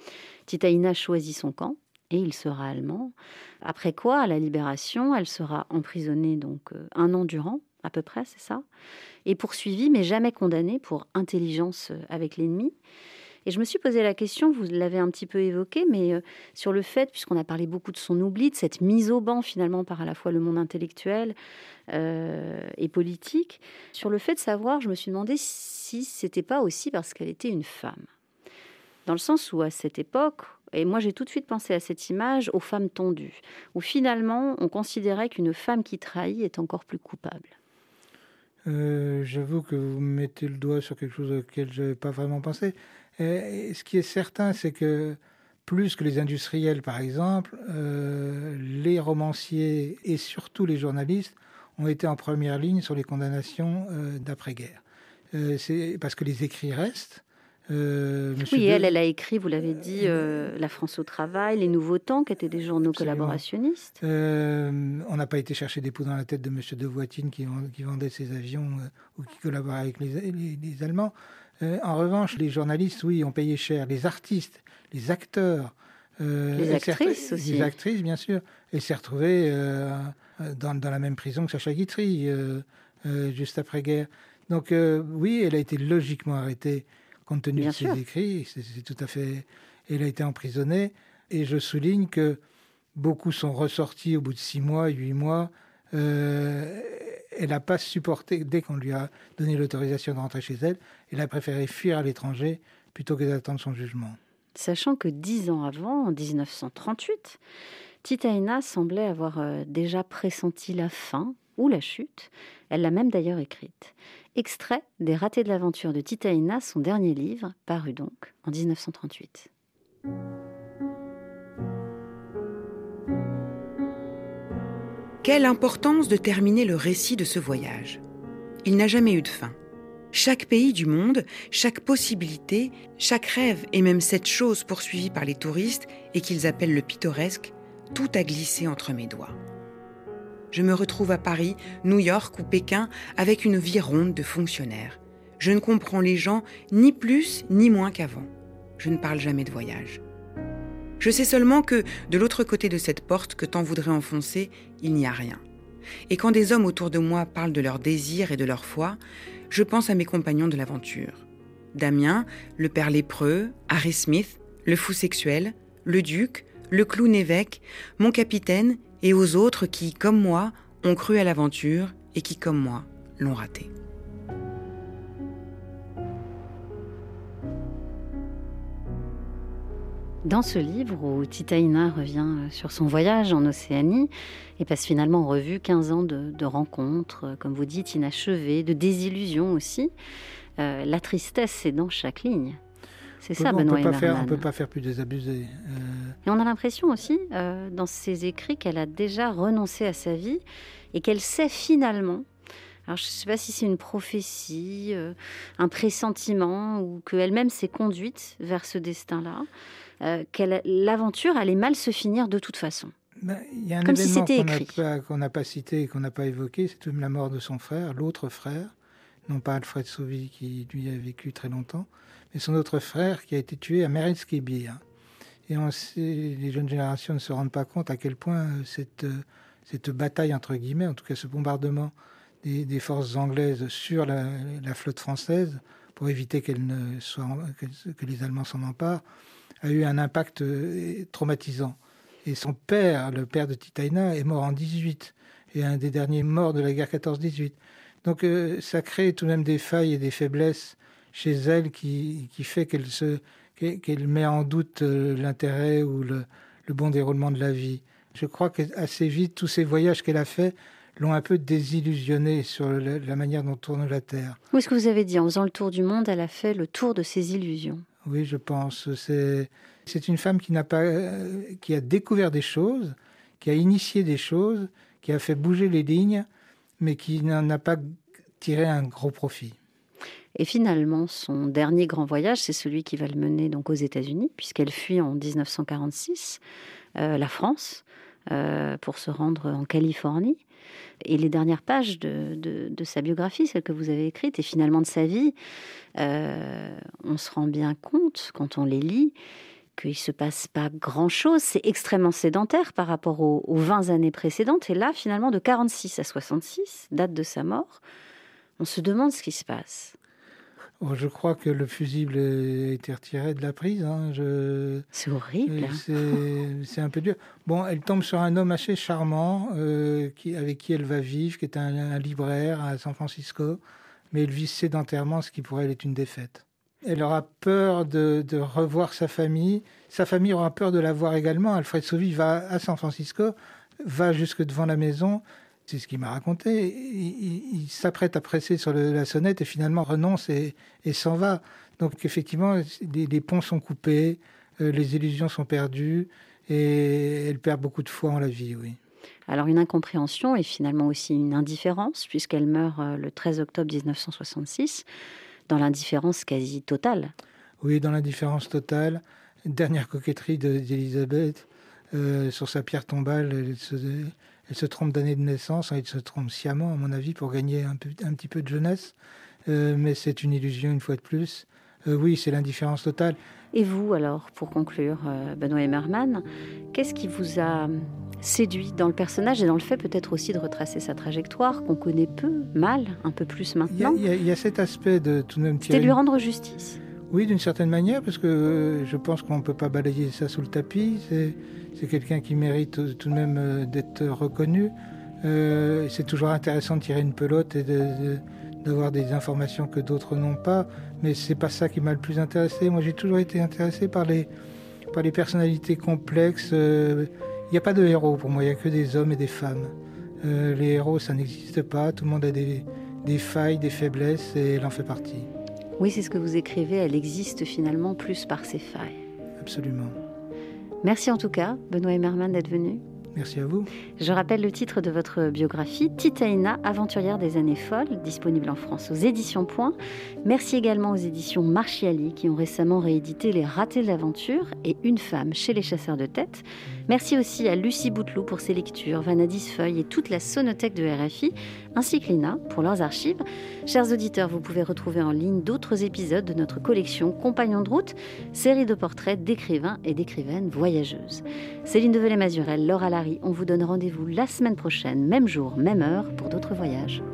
Titaina choisit son camp et il sera allemand. Après quoi, à la libération, elle sera emprisonnée donc un an durant, à peu près, c'est ça et poursuivi, mais jamais condamné pour intelligence euh, avec l'ennemi. Et je me suis posé la question, vous l'avez un petit peu évoqué, mais euh, sur le fait, puisqu'on a parlé beaucoup de son oubli, de cette mise au banc finalement par à la fois le monde intellectuel euh, et politique, sur le fait de savoir, je me suis demandé si c'était pas aussi parce qu'elle était une femme. Dans le sens où à cette époque, et moi j'ai tout de suite pensé à cette image aux femmes tondues, où finalement on considérait qu'une femme qui trahit est encore plus coupable. Euh, j'avoue que vous mettez le doigt sur quelque chose auquel je n'avais pas vraiment pensé. Et, ce qui est certain, c'est que plus que les industriels, par exemple, euh, les romanciers et surtout les journalistes ont été en première ligne sur les condamnations euh, d'après-guerre. c'est parce que les écrits restent, euh, oui, elle, elle a écrit, vous l'avez dit, euh, La France au travail, Les Nouveaux Temps, qui étaient des journaux collaborationnistes. Euh, on n'a pas été chercher des poux dans la tête de M. de Voitine qui, qui vendait ses avions ou qui collaborait avec les, les, Allemands. en revanche, les journalistes, oui, ont payé cher. Les artistes, les acteurs. les actrices aussi. Les actrices, bien sûr. Et s'est retrouvé dans, dans, la même prison que Sacha Guitry, juste après-guerre. Donc oui, elle a été logiquement arrêtée compte tenu de ses écrits. C'est tout à fait. Elle a été emprisonnée. Et je souligne que beaucoup sont ressortis au bout de six mois, huit mois. Euh, elle n'a pas supporté, dès qu'on lui a donné l'autorisation de rentrer chez elle, elle a préféré fuir à l'étranger plutôt que d'attendre son jugement. Sachant que dix ans avant, en 1938, Titaina semblait avoir euh, déjà pressenti la fin ou la chute. Elle l'a même d'ailleurs écrite. Extrait des Ratés de l'aventure de Titaïna, son dernier livre, paru donc en 1938. Quelle importance de terminer le récit de ce voyage. Il n'a jamais eu de fin. Chaque pays du monde, chaque possibilité, chaque rêve et même cette chose poursuivie par les touristes et qu'ils appellent le pittoresque, tout a glissé entre mes doigts je me retrouve à Paris, New York ou Pékin avec une vie ronde de fonctionnaires. Je ne comprends les gens ni plus ni moins qu'avant. Je ne parle jamais de voyage. Je sais seulement que, de l'autre côté de cette porte que tant voudrait enfoncer, il n'y a rien. Et quand des hommes autour de moi parlent de leurs désirs et de leur foi, je pense à mes compagnons de l'aventure. Damien, le père lépreux, Harry Smith, le fou sexuel, le duc, le clown évêque, mon capitaine et aux autres qui, comme moi, ont cru à l'aventure et qui, comme moi, l'ont raté. Dans ce livre où Titaïna revient sur son voyage en Océanie et passe finalement en revue 15 ans de, rencontres, comme vous dites, inachevées, de désillusions aussi, euh, la tristesse est dans chaque ligne. C'est ça, Benoît on ne peut pas faire plus désabusé. Euh. Et on a l'impression aussi, euh, dans ses écrits, qu'elle a déjà renoncé à sa vie et qu'elle sait finalement alors, je ne sais pas si c'est une prophétie, euh, un pressentiment, ou qu'elle-même s'est conduite vers ce destin-là, que l'aventure allait mal se finir de toute façon. Ben, il y a un Comme événement qu'on n'a pas, cité et qu'on n'a pas évoqué, c'est la mort de son frère, l'autre frère, non pas Alfred Sauvy qui lui a vécu très longtemps, mais son autre frère qui a été tué à Meretskébir. Et on sait, les jeunes générations ne se rendent pas compte à quel point cette, cette bataille, entre guillemets, en tout cas ce bombardement des, forces anglaises sur la, flotte française, pour éviter qu'elle ne soit, que, les Allemands s'en emparent, a eu un impact euh, traumatisant. Et son père, le père de Titaina, est mort en 18 et un des derniers morts de la guerre 14-18. Donc euh, ça crée tout de même des failles et des faiblesses chez elle qui, qui fait qu'elle se qu'elle met en doute euh, l'intérêt ou le, le, bon déroulement de la vie. Je crois qu'assez vite, tous ces voyages qu'elle a faits l'ont un peu désillusionnée sur la, manière dont tourne la Terre. Où est-ce que vous avez dit, en faisant le tour du monde, elle a fait le tour de ses illusions? Oui, je pense. C'est, c'est une femme qui, n'a pas, euh, qui a découvert des choses, qui a initié des choses, qui a fait bouger les lignes, mais qui n'en a pas tiré un gros profit. Et finalement, son dernier grand voyage, c'est celui qui va le mener donc aux États-Unis, puisqu'elle fuit en 1946 euh, la France euh, pour se rendre en Californie. Et les dernières pages de, sa biographie, celle que vous avez écrite, et finalement de sa vie, euh, on se rend bien compte, quand on les lit, qu'il se passe pas grand-chose. C'est extrêmement sédentaire par rapport aux, aux, 20 années précédentes. Et là, finalement, de 46 à 66, date de sa mort, on se demande ce qui se passe. Je crois que le fusible a été retiré de la prise. Hein. C'est horrible. C'est un peu dur. Bon, elle tombe sur un homme assez charmant euh, qui, avec qui elle va vivre, qui est un, libraire à San Francisco, mais elle vit sédentairement, ce qui pour elle est une défaite. Elle aura peur de, de revoir sa famille. Sa famille aura peur de la voir également. Alfred Sauvy va à San Francisco, va jusque devant la maison c'est ce qu'il m'a raconté. Il, s'apprête à presser sur la sonnette et finalement renonce et, s'en va. Donc effectivement, les, ponts sont coupés, euh, les illusions sont perdues et elle perd beaucoup de foi en la vie, oui. Alors une incompréhension et finalement aussi une indifférence, puisqu'elle meurt euh, le 13 octobre 1966, dans l'indifférence quasi totale. Oui, dans l'indifférence totale. Dernière coquetterie d'Elisabeth, euh, sur sa pierre tombale, elle se, elle se trompe d'année de naissance, elle se trompe sciemment, à mon avis, pour gagner un, petit peu de jeunesse. Euh, mais c'est une illusion, une fois de plus. Euh, oui, c'est l'indifférence totale. Et vous, alors, pour conclure, euh, Benoît Emmerman, qu'est-ce qui vous a séduit dans le personnage et dans le fait peut-être aussi de retracer sa trajectoire qu'on connaît peu, mal, un peu plus maintenant Il y, a cet aspect de tout de même... C'était lui rendre justice. Oui, d'une certaine manière, parce que je pense qu'on ne peut pas balayer ça sous le tapis. C'est c'est quelqu'un qui mérite tout de même euh, d'être reconnu. Euh, c'est toujours intéressant de tirer une pelote et d'avoir des informations que d'autres n'ont pas, mais c'est pas ça qui m'a le plus intéressé. Moi, j'ai toujours été intéressé par les, par les personnalités complexes. Euh, il n'y a pas de héros pour moi, il n'y a que des hommes et des femmes. les héros, ça n'existe pas. Tout le monde a des, des failles, des faiblesses, et elle en fait partie. Oui, c'est ce que vous écrivez. Elle existe finalement plus par ses failles. Absolument. Merci en tout cas, Benoît Emmerman, d'être venu. Merci à vous. Je rappelle le titre de votre biographie, Titaina, aventurière des années folles, disponible en France aux éditions Point. Merci également aux éditions Marchiali qui ont récemment réédité Les Ratés de l'aventure et Une femme chez les chasseurs de tête. Merci aussi à Lucie Bouteloup pour ses lectures, Vanadis Feuille et toute la sonothèque de RFI, ainsi que Lina pour leurs archives. Chers auditeurs, vous pouvez retrouver en ligne d'autres épisodes de notre collection Compagnons de route, série de portraits d'écrivains et d'écrivaines voyageuses. Céline Develay-Mazurel, Laura Larry, on vous donne rendez-vous la semaine prochaine, même jour, même heure, pour d'autres voyages.